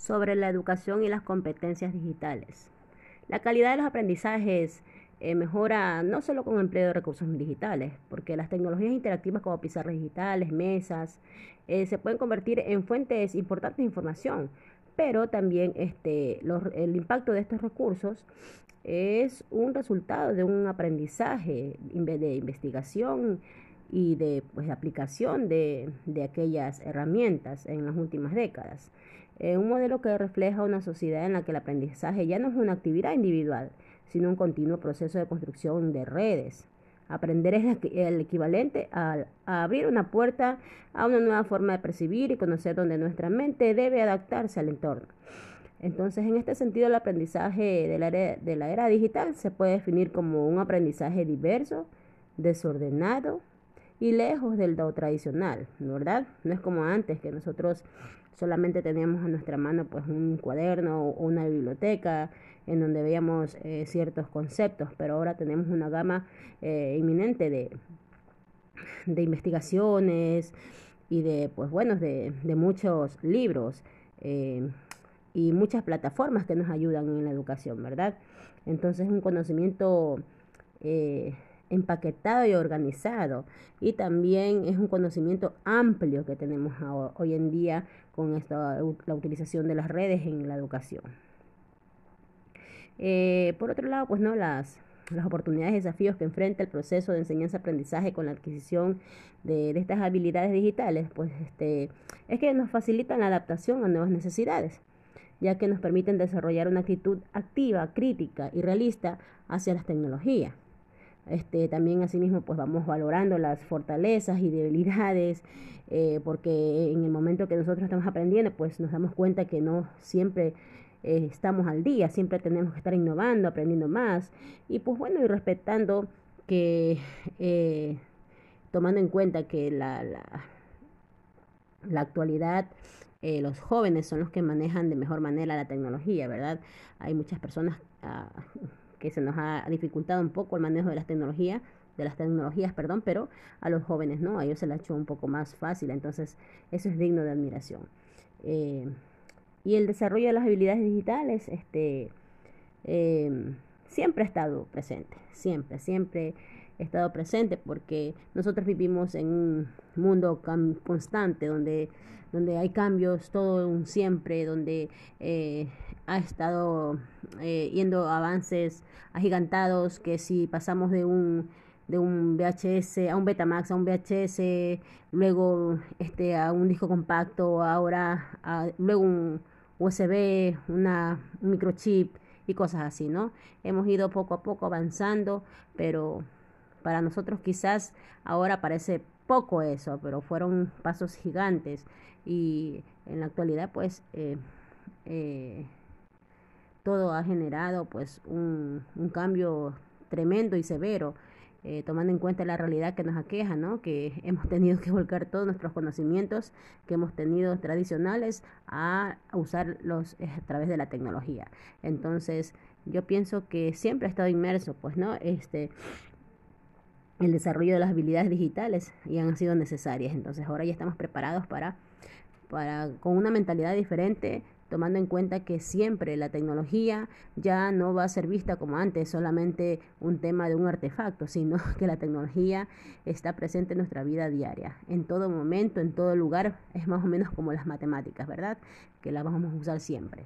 sobre la educación y las competencias digitales. La calidad de los aprendizajes eh, mejora no solo con el empleo de recursos digitales, porque las tecnologías interactivas como pizarras digitales, mesas, eh, se pueden convertir en fuentes importantes de información, pero también este, el impacto de estos recursos es un resultado de un aprendizaje de investigación y de pues, aplicación de, de aquellas herramientas en las últimas décadas. Eh, un modelo que refleja una sociedad en la que el aprendizaje ya no es una actividad individual, sino un continuo proceso de construcción de redes. Aprender es el equivalente a, abrir una puerta a una nueva forma de percibir y conocer donde nuestra mente debe adaptarse al entorno. Entonces, en este sentido, el aprendizaje de la, era, de la era digital se puede definir como un aprendizaje diverso, desordenado y lejos del do tradicional, ¿verdad? No es como antes que nosotros solamente teníamos a nuestra mano pues un cuaderno o una biblioteca en donde veíamos eh, ciertos conceptos, pero ahora tenemos una gama eh, inminente de, de investigaciones y de pues bueno de, de muchos libros eh, y muchas plataformas que nos ayudan en la educación, ¿verdad? Entonces un conocimiento empaquetado y organizado. Y también es un conocimiento amplio que tenemos hoy en día con esta, la utilización de las redes en la educación. Eh, por otro lado, pues no, las, las oportunidades y desafíos que enfrenta el proceso de enseñanza-aprendizaje con la adquisición de, de, estas habilidades digitales, pues este, es que nos facilitan la adaptación a nuevas necesidades, ya que nos permiten desarrollar una actitud activa, crítica y realista hacia las tecnologías. Este, también asimismo pues vamos valorando las fortalezas y debilidades eh, porque en el momento que nosotros estamos aprendiendo pues nos damos cuenta que no siempre eh, estamos al día, siempre tenemos que estar innovando, aprendiendo más y pues bueno y respetando que eh, tomando en cuenta que la, la, la actualidad los jóvenes son los que manejan de mejor manera la tecnología, ¿verdad? Hay muchas personas ah, que se nos ha dificultado un poco el manejo de las tecnologías, de las tecnologías, perdón, pero a los jóvenes no, a ellos se les ha hecho un poco más fácil, entonces eso es digno de admiración. Eh, y el desarrollo de las habilidades digitales, este, eh, siempre ha estado presente, siempre, siempre ha estado presente porque nosotros vivimos en un mundo constante donde, donde hay cambios todo un siempre, donde eh, ha estado eh, yendo avances agigantados que si pasamos de un de un VHS a un Betamax a un VHS luego este a un disco compacto ahora a, luego un USB una un microchip y cosas así no hemos ido poco a poco avanzando pero para nosotros quizás ahora parece poco eso pero fueron pasos gigantes y en la actualidad pues eh, eh, todo ha generado pues un, un cambio tremendo y severo, eh, tomando en cuenta la realidad que nos aqueja, ¿no? que hemos tenido que volcar todos nuestros conocimientos que hemos tenido tradicionales a, usarlos eh, a través de la tecnología. Entonces, yo pienso que siempre ha estado inmerso, pues, ¿no? Este, el desarrollo de las habilidades digitales y han sido necesarias. Entonces, ahora ya estamos preparados para, para con una mentalidad diferente, tomando en cuenta que siempre la tecnología ya no va a ser vista como antes, solamente un tema de un artefacto, sino que la tecnología está presente en nuestra vida diaria, en todo momento, en todo lugar, es más o menos como las matemáticas, ¿verdad? Que las vamos a usar siempre.